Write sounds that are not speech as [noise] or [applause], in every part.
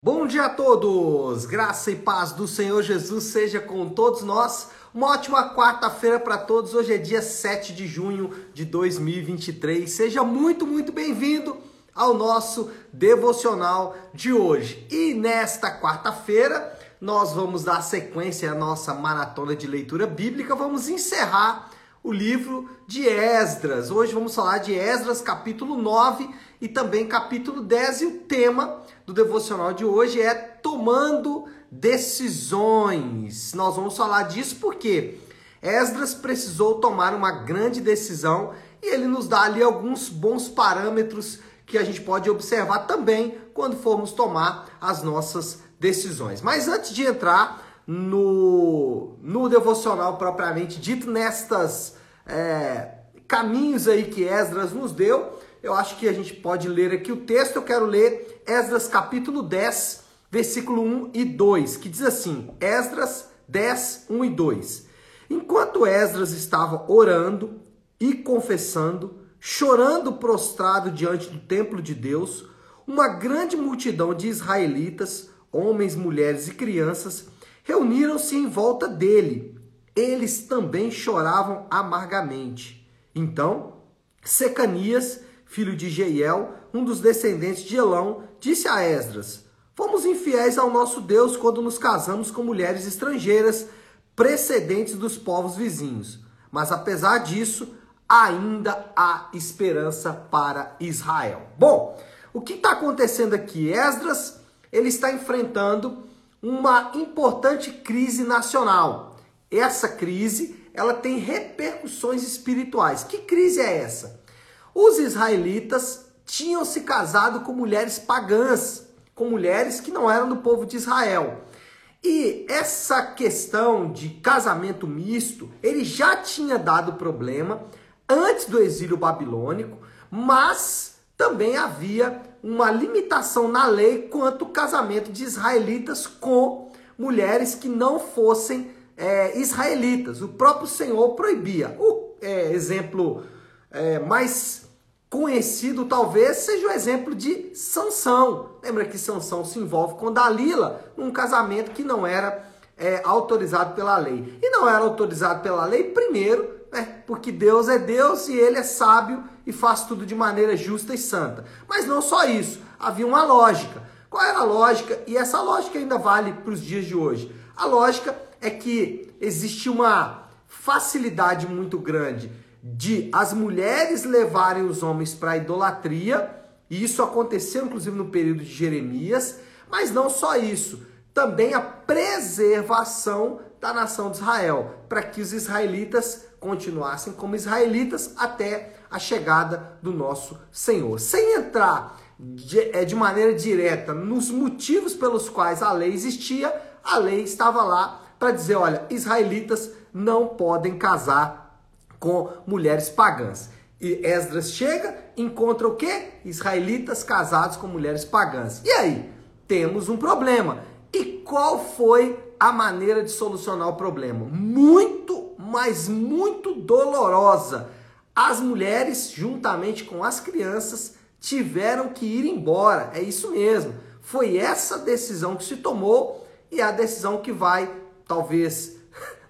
Bom dia a todos! Graça e paz do Senhor Jesus seja com todos nós. Uma ótima quarta-feira para todos. Hoje é dia 7 de junho de 2023. Seja muito, muito bem-vindo ao nosso devocional de hoje. E nesta quarta-feira, nós vamos dar sequência à nossa maratona de leitura bíblica. Vamos encerrar o livro de Esdras. Hoje vamos falar de Esdras, capítulo 9 e também capítulo 10. E o tema do devocional de hoje é tomando decisões. Nós vamos falar disso porque Esdras precisou tomar uma grande decisão e ele nos dá ali alguns bons parâmetros que a gente pode observar também quando formos tomar as nossas decisões. Mas antes de entrar no, no devocional propriamente dito, nestas é, caminhos aí que Esdras nos deu, eu acho que a gente pode ler aqui o texto. Eu quero ler Esdras capítulo 10, versículo 1 e 2, que diz assim: Esdras 10, 1 e 2. Enquanto Esdras estava orando e confessando, chorando prostrado diante do templo de Deus, uma grande multidão de israelitas, homens, mulheres e crianças, reuniram-se em volta dele. Eles também choravam amargamente. Então, Secanias, filho de Jeiel, um dos descendentes de Elão, disse a Esdras: Fomos infiéis ao nosso Deus quando nos casamos com mulheres estrangeiras, precedentes dos povos vizinhos. Mas apesar disso, ainda há esperança para Israel. Bom, o que está acontecendo aqui? Esdras ele está enfrentando uma importante crise nacional. Essa crise, ela tem repercussões espirituais. Que crise é essa? Os israelitas tinham se casado com mulheres pagãs, com mulheres que não eram do povo de Israel. E essa questão de casamento misto, ele já tinha dado problema antes do exílio babilônico, mas também havia uma limitação na lei quanto ao casamento de israelitas com mulheres que não fossem é, israelitas. O próprio Senhor proibia. O é, exemplo é, mais conhecido talvez seja o exemplo de Sansão. Lembra que Sansão se envolve com Dalila num casamento que não era é, autorizado pela lei. E não era autorizado pela lei, primeiro, né, porque Deus é Deus e ele é sábio e faz tudo de maneira justa e santa. Mas não só isso, havia uma lógica. Qual era a lógica? E essa lógica ainda vale para os dias de hoje. A lógica é que existe uma facilidade muito grande de as mulheres levarem os homens para a idolatria, e isso aconteceu inclusive no período de Jeremias, mas não só isso, também a preservação da nação de Israel, para que os israelitas continuassem como israelitas até a chegada do nosso Senhor. Sem entrar de, é, de maneira direta nos motivos pelos quais a lei existia, a lei estava lá para dizer: olha, israelitas não podem casar com mulheres pagãs. E Esdras chega, encontra o quê? Israelitas casados com mulheres pagãs. E aí? Temos um problema. E qual foi a maneira de solucionar o problema? Muito, mas muito dolorosa. As mulheres, juntamente com as crianças, tiveram que ir embora. É isso mesmo. Foi essa decisão que se tomou e a decisão que vai, talvez,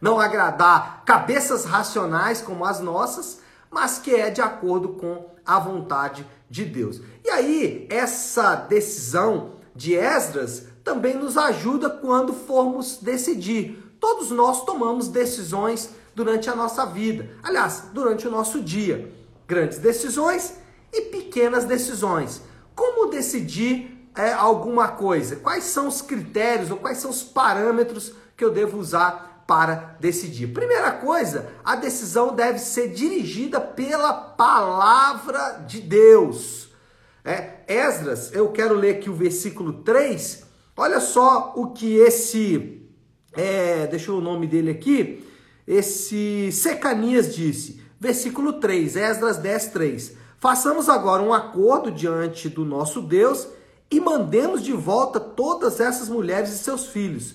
não agradar cabeças racionais como as nossas, mas que é de acordo com a vontade de Deus. E aí, essa decisão de Esdras também nos ajuda quando formos decidir. Todos nós tomamos decisões durante a nossa vida, aliás, durante o nosso dia. Grandes decisões e pequenas decisões. Como decidir é, alguma coisa? Quais são os critérios ou quais são os parâmetros que eu devo usar para decidir? Primeira coisa, a decisão deve ser dirigida pela palavra de Deus. É, Esdras, eu quero ler aqui o versículo 3 Olha só o que esse, é, deixa o nome dele aqui, esse Secanias disse, versículo 3, Esdras 10, 3. Façamos agora um acordo diante do nosso Deus e mandemos de volta todas essas mulheres e seus filhos,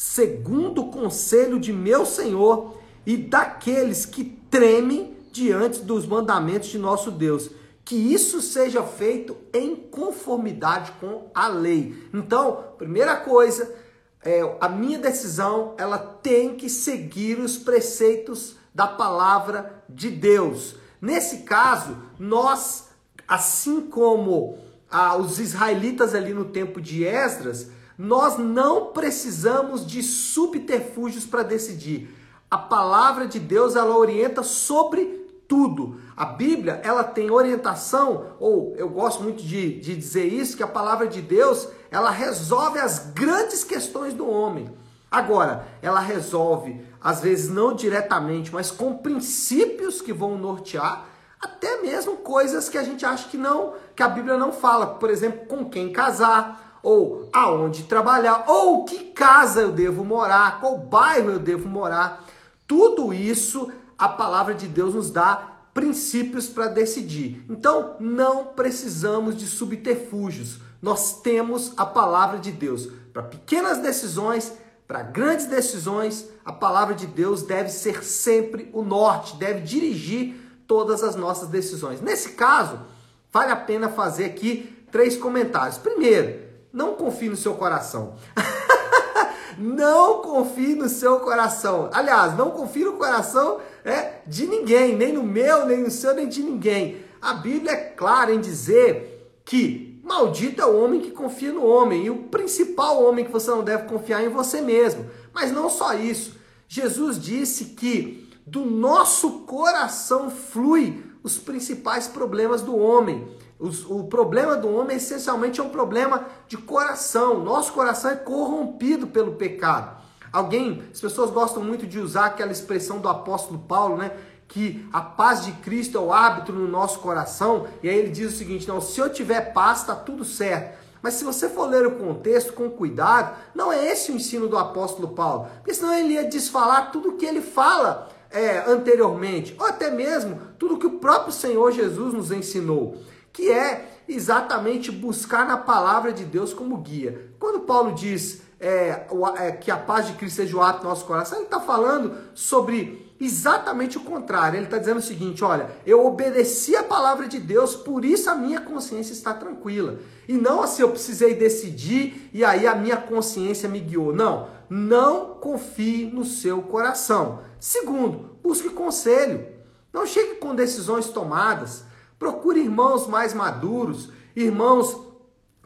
segundo o conselho de meu Senhor e daqueles que tremem diante dos mandamentos de nosso Deus, que isso seja feito em conformidade com a lei. Então, primeira coisa, é, a minha decisão ela tem que seguir os preceitos da palavra de Deus. Nesse caso, nós, assim como ah, os israelitas ali no tempo de Esdras, nós não precisamos de subterfúgios para decidir. A palavra de Deus ela orienta sobre tudo. A Bíblia, ela tem orientação, ou eu gosto muito de, de dizer isso, que a palavra de Deus, ela resolve as grandes questões do homem. Agora, ela resolve, às vezes não diretamente, mas com princípios que vão nortear, até mesmo coisas que a gente acha que não, que a Bíblia não fala, por exemplo, com quem casar, ou aonde trabalhar, ou que casa eu devo morar, qual bairro eu devo morar. Tudo isso a palavra de Deus nos dá princípios para decidir. Então, não precisamos de subterfúgios. Nós temos a palavra de Deus. Para pequenas decisões, para grandes decisões, a palavra de Deus deve ser sempre o norte, deve dirigir todas as nossas decisões. Nesse caso, vale a pena fazer aqui três comentários. Primeiro, não confie no seu coração. [laughs] não confie no seu coração. Aliás, não confie no coração é, de ninguém, nem no meu, nem no seu, nem de ninguém. A Bíblia é clara em dizer que maldito é o homem que confia no homem, e o principal homem que você não deve confiar é em você mesmo. Mas não só isso. Jesus disse que do nosso coração flui os principais problemas do homem. O, problema do homem essencialmente é um problema de coração. Nosso coração é corrompido pelo pecado. Alguém, as pessoas gostam muito de usar aquela expressão do apóstolo Paulo, né? Que a paz de Cristo é o árbitro no nosso coração. E aí ele diz o seguinte: não, se eu tiver paz, está tudo certo. Mas se você for ler o contexto com cuidado, não é esse o ensino do apóstolo Paulo, porque senão ele ia desfalar tudo o que ele fala é, anteriormente, ou até mesmo tudo que o próprio Senhor Jesus nos ensinou que é exatamente buscar na palavra de Deus como guia. Quando Paulo diz é, é, que a paz de Cristo seja o ato do nosso coração, ele está falando sobre exatamente o contrário. Ele está dizendo o seguinte: olha, eu obedeci a palavra de Deus, por isso a minha consciência está tranquila. E não assim, eu precisei decidir e aí a minha consciência me guiou. Não, não confie no seu coração. Segundo, busque conselho. Não chegue com decisões tomadas. Procure irmãos mais maduros, irmãos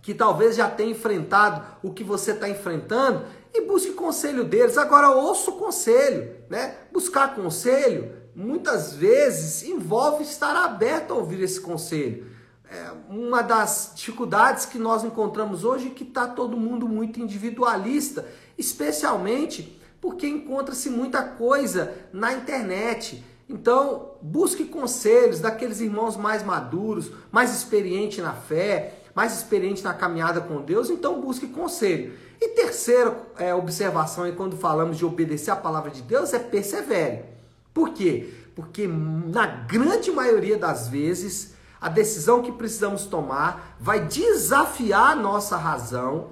que talvez já tenham enfrentado o que você está enfrentando e busque conselho deles. Agora, ouça o conselho, né? Buscar conselho muitas vezes envolve estar aberto a ouvir esse conselho. É uma das dificuldades que nós encontramos hoje é que está todo mundo muito individualista, especialmente porque encontra-se muita coisa na internet. Então, busque conselhos daqueles irmãos mais maduros, mais experientes na fé, mais experientes na caminhada com Deus. Então, busque conselho. E terceira é, observação, é quando falamos de obedecer a palavra de Deus, é persevere. Por quê? Porque na grande maioria das vezes, a decisão que precisamos tomar vai desafiar a nossa razão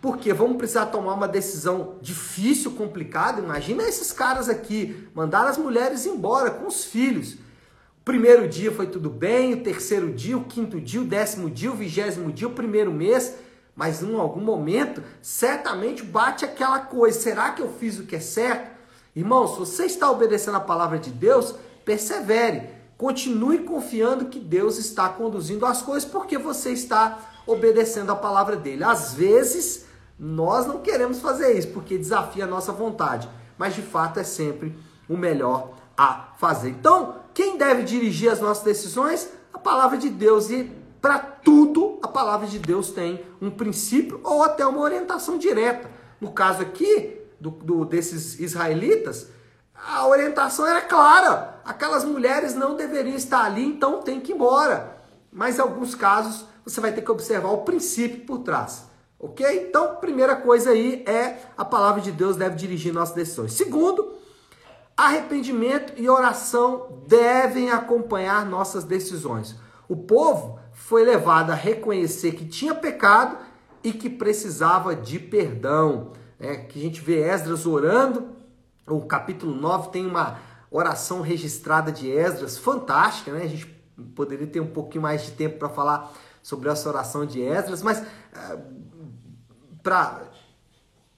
porque vamos precisar tomar uma decisão difícil, complicada. Imagina esses caras aqui, mandar as mulheres embora com os filhos. O primeiro dia foi tudo bem, o terceiro dia, o quinto dia, o décimo dia, o vigésimo dia, o primeiro mês. Mas em algum momento, certamente bate aquela coisa: será que eu fiz o que é certo? Irmão, se você está obedecendo a palavra de Deus, persevere. Continue confiando que Deus está conduzindo as coisas porque você está obedecendo a palavra dele. Às vezes, nós não queremos fazer isso porque desafia a nossa vontade, mas de fato é sempre o melhor a fazer. Então, quem deve dirigir as nossas decisões? A palavra de Deus. E para tudo, a palavra de Deus tem um princípio ou até uma orientação direta. No caso aqui, do, do, desses israelitas, a orientação era clara. Aquelas mulheres não deveriam estar ali, então tem que ir embora. Mas em alguns casos, você vai ter que observar o princípio por trás. Ok? Então, primeira coisa aí é a palavra de Deus deve dirigir nossas decisões. Segundo, arrependimento e oração devem acompanhar nossas decisões. O povo foi levado a reconhecer que tinha pecado e que precisava de perdão. É, que a gente vê Esdras orando, o capítulo 9 tem uma oração registrada de Esdras fantástica, né? A gente Poderia ter um pouquinho mais de tempo para falar sobre essa oração de Esdras, mas é, para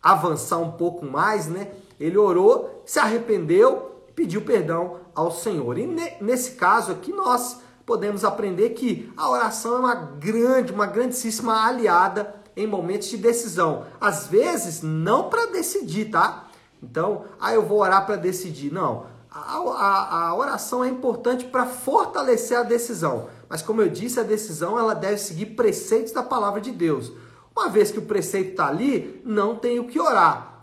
avançar um pouco mais, né? Ele orou, se arrependeu, pediu perdão ao Senhor. E nesse caso aqui nós podemos aprender que a oração é uma grande, uma grandíssima aliada em momentos de decisão. Às vezes, não para decidir, tá? Então, ah, eu vou orar para decidir. Não. A, a, a oração é importante para fortalecer a decisão. Mas, como eu disse, a decisão ela deve seguir preceitos da palavra de Deus. Uma vez que o preceito está ali, não tem o que orar.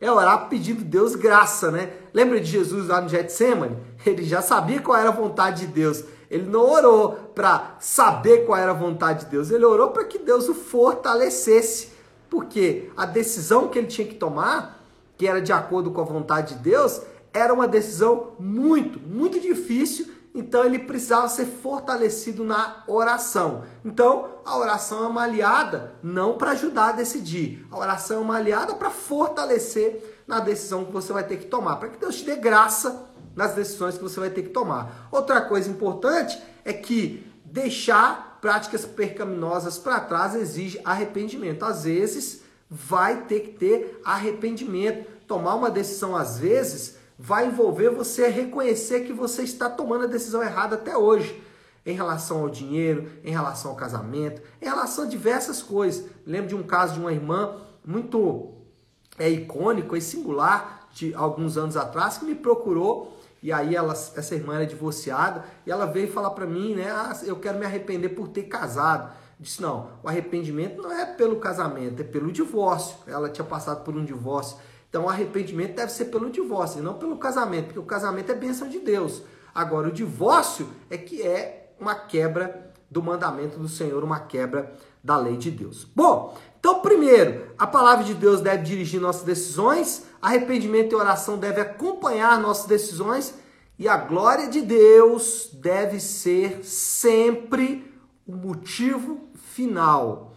É orar pedindo Deus graça, né? Lembra de Jesus lá no Getsemane? Ele já sabia qual era a vontade de Deus. Ele não orou para saber qual era a vontade de Deus. Ele orou para que Deus o fortalecesse. Porque a decisão que ele tinha que tomar, que era de acordo com a vontade de Deus, era uma decisão muito, muito difícil então ele precisava ser fortalecido na oração. Então a oração é uma aliada não para ajudar a decidir, a oração é uma aliada para fortalecer na decisão que você vai ter que tomar, para que Deus te dê graça nas decisões que você vai ter que tomar. Outra coisa importante é que deixar práticas percaminosas para trás exige arrependimento. Às vezes vai ter que ter arrependimento, tomar uma decisão às vezes vai envolver você reconhecer que você está tomando a decisão errada até hoje. Em relação ao dinheiro, em relação ao casamento, em relação a diversas coisas. Lembro de um caso de uma irmã muito é, icônico e singular de alguns anos atrás que me procurou e aí ela, essa irmã era divorciada e ela veio falar para mim, né? Ah, eu quero me arrepender por ter casado. disse não, o arrependimento não é pelo casamento, é pelo divórcio. Ela tinha passado por um divórcio então, o arrependimento deve ser pelo divórcio, e não pelo casamento, porque o casamento é bênção de Deus. Agora, o divórcio é que é uma quebra do mandamento do Senhor, uma quebra da lei de Deus. Bom, então, primeiro, a palavra de Deus deve dirigir nossas decisões, arrependimento e oração deve acompanhar nossas decisões, e a glória de Deus deve ser sempre o motivo final.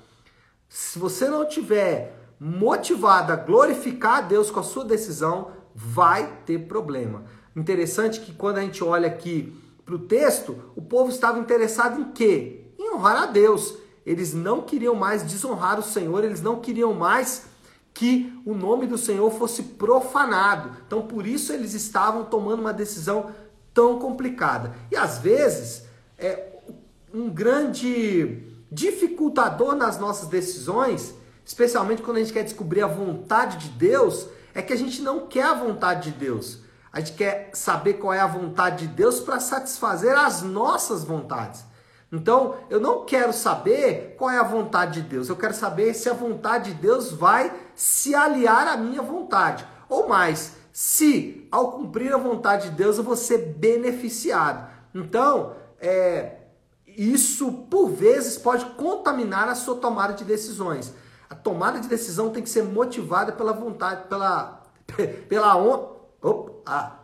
Se você não tiver motivada a glorificar a Deus com a sua decisão, vai ter problema. Interessante que quando a gente olha aqui para o texto, o povo estava interessado em quê? Em honrar a Deus. Eles não queriam mais desonrar o Senhor, eles não queriam mais que o nome do Senhor fosse profanado. Então, por isso eles estavam tomando uma decisão tão complicada. E às vezes, é um grande dificultador nas nossas decisões especialmente quando a gente quer descobrir a vontade de Deus, é que a gente não quer a vontade de Deus. A gente quer saber qual é a vontade de Deus para satisfazer as nossas vontades. Então, eu não quero saber qual é a vontade de Deus, eu quero saber se a vontade de Deus vai se aliar à minha vontade. Ou mais, se ao cumprir a vontade de Deus eu vou ser beneficiado. Então, é, isso por vezes pode contaminar a sua tomada de decisões. A tomada de decisão tem que ser motivada pela vontade, pela [laughs] pela opa, a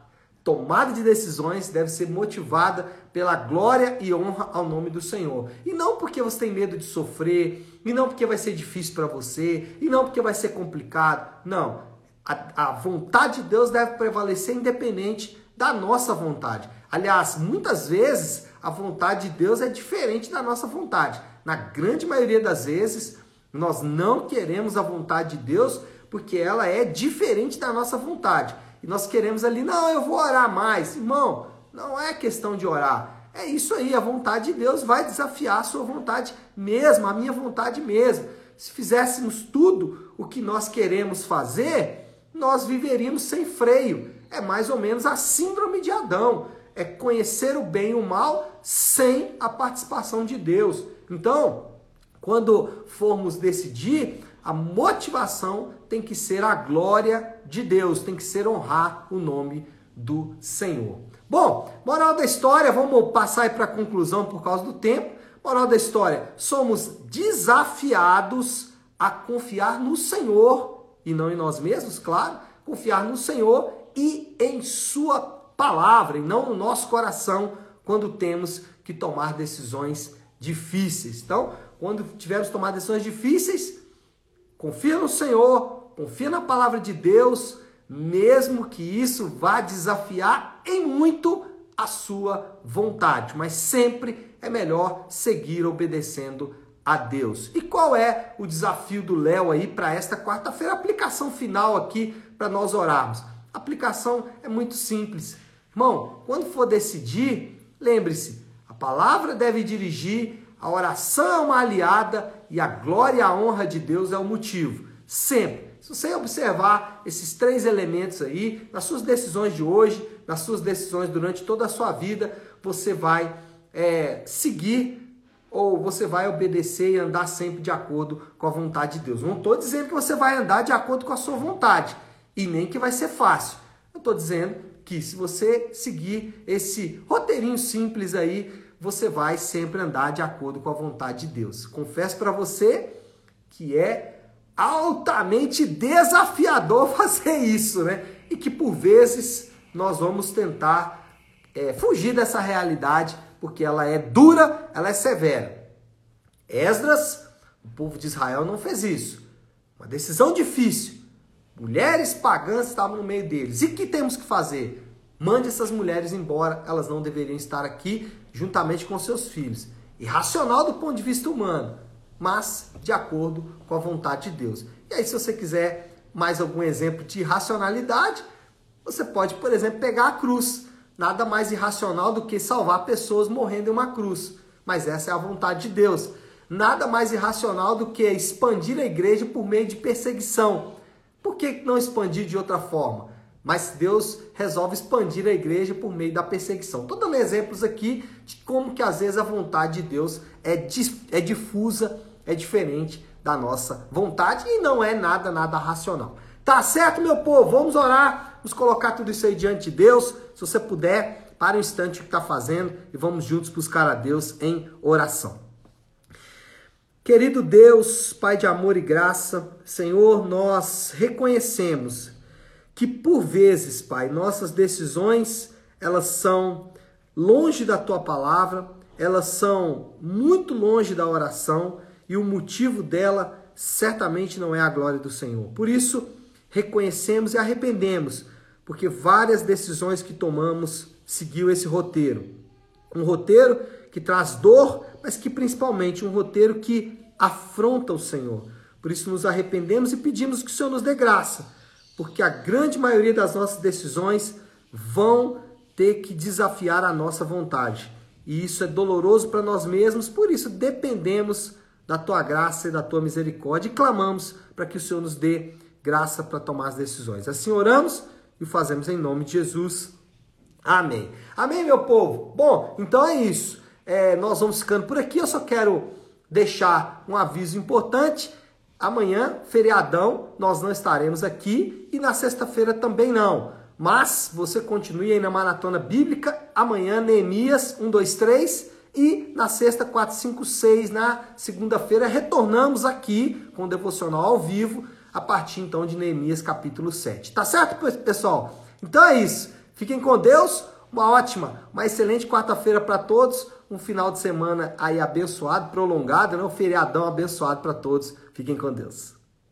tomada de decisões deve ser motivada pela glória e honra ao nome do Senhor. E não porque você tem medo de sofrer, e não porque vai ser difícil para você, e não porque vai ser complicado. Não. A, a vontade de Deus deve prevalecer independente da nossa vontade. Aliás, muitas vezes a vontade de Deus é diferente da nossa vontade. Na grande maioria das vezes, nós não queremos a vontade de Deus porque ela é diferente da nossa vontade. E nós queremos ali, não, eu vou orar mais. Irmão, não é questão de orar. É isso aí, a vontade de Deus vai desafiar a sua vontade mesmo, a minha vontade mesmo. Se fizéssemos tudo o que nós queremos fazer, nós viveríamos sem freio. É mais ou menos a síndrome de Adão. É conhecer o bem e o mal sem a participação de Deus. Então, quando formos decidir, a motivação tem que ser a glória de Deus, tem que ser honrar o nome do Senhor. Bom, moral da história, vamos passar para a conclusão por causa do tempo. Moral da história: somos desafiados a confiar no Senhor e não em nós mesmos, claro, confiar no Senhor e em Sua palavra, e não no nosso coração, quando temos que tomar decisões difíceis. Então, quando tivermos tomar decisões difíceis, confia no Senhor, confia na palavra de Deus, mesmo que isso vá desafiar em muito a sua vontade, mas sempre é melhor seguir obedecendo a Deus. E qual é o desafio do Léo aí para esta quarta-feira? Aplicação final aqui para nós orarmos. A aplicação é muito simples. Irmão, quando for decidir, lembre-se, a palavra deve dirigir, a oração é uma aliada e a glória e a honra de Deus é o motivo. Sempre. Se você observar esses três elementos aí, nas suas decisões de hoje, nas suas decisões durante toda a sua vida, você vai é, seguir ou você vai obedecer e andar sempre de acordo com a vontade de Deus. Não estou dizendo que você vai andar de acordo com a sua vontade e nem que vai ser fácil. Eu estou dizendo que se você seguir esse roteirinho simples aí, você vai sempre andar de acordo com a vontade de Deus. Confesso para você que é altamente desafiador [laughs] fazer isso, né? E que por vezes nós vamos tentar é, fugir dessa realidade, porque ela é dura, ela é severa. Esdras, o povo de Israel não fez isso. Uma decisão difícil. Mulheres pagãs estavam no meio deles. E o que temos que fazer? Mande essas mulheres embora, elas não deveriam estar aqui juntamente com seus filhos. Irracional do ponto de vista humano, mas de acordo com a vontade de Deus. E aí, se você quiser mais algum exemplo de irracionalidade, você pode, por exemplo, pegar a cruz. Nada mais irracional do que salvar pessoas morrendo em uma cruz. Mas essa é a vontade de Deus. Nada mais irracional do que expandir a igreja por meio de perseguição. Por que não expandir de outra forma? Mas Deus resolve expandir a igreja por meio da perseguição. Estou dando exemplos aqui de como que às vezes a vontade de Deus é, é difusa, é diferente da nossa vontade e não é nada, nada racional. Tá certo, meu povo? Vamos orar, vamos colocar tudo isso aí diante de Deus. Se você puder, para um instante o que está fazendo e vamos juntos buscar a Deus em oração. Querido Deus, Pai de amor e graça, Senhor, nós reconhecemos que por vezes, Pai, nossas decisões, elas são longe da tua palavra, elas são muito longe da oração e o motivo dela certamente não é a glória do Senhor. Por isso, reconhecemos e arrependemos, porque várias decisões que tomamos seguiu esse roteiro. Um roteiro que traz dor, mas que principalmente um roteiro que afronta o Senhor. Por isso nos arrependemos e pedimos que o Senhor nos dê graça, porque a grande maioria das nossas decisões vão ter que desafiar a nossa vontade. E isso é doloroso para nós mesmos, por isso dependemos da tua graça e da tua misericórdia e clamamos para que o Senhor nos dê graça para tomar as decisões. Assim oramos e o fazemos em nome de Jesus. Amém. Amém, meu povo? Bom, então é isso. É, nós vamos ficando por aqui. Eu só quero deixar um aviso importante. Amanhã, feriadão, nós não estaremos aqui e na sexta-feira também não. Mas você continue aí na maratona bíblica. Amanhã, Neemias 1, 2, 3. E na sexta, 4, 5, 6. Na segunda-feira, retornamos aqui com o devocional ao vivo a partir então de Neemias capítulo 7. Tá certo, pessoal? Então é isso. Fiquem com Deus. Uma ótima, uma excelente quarta-feira para todos. Um final de semana aí abençoado, prolongado, né? Um feriadão abençoado para todos. Fiquem com Deus.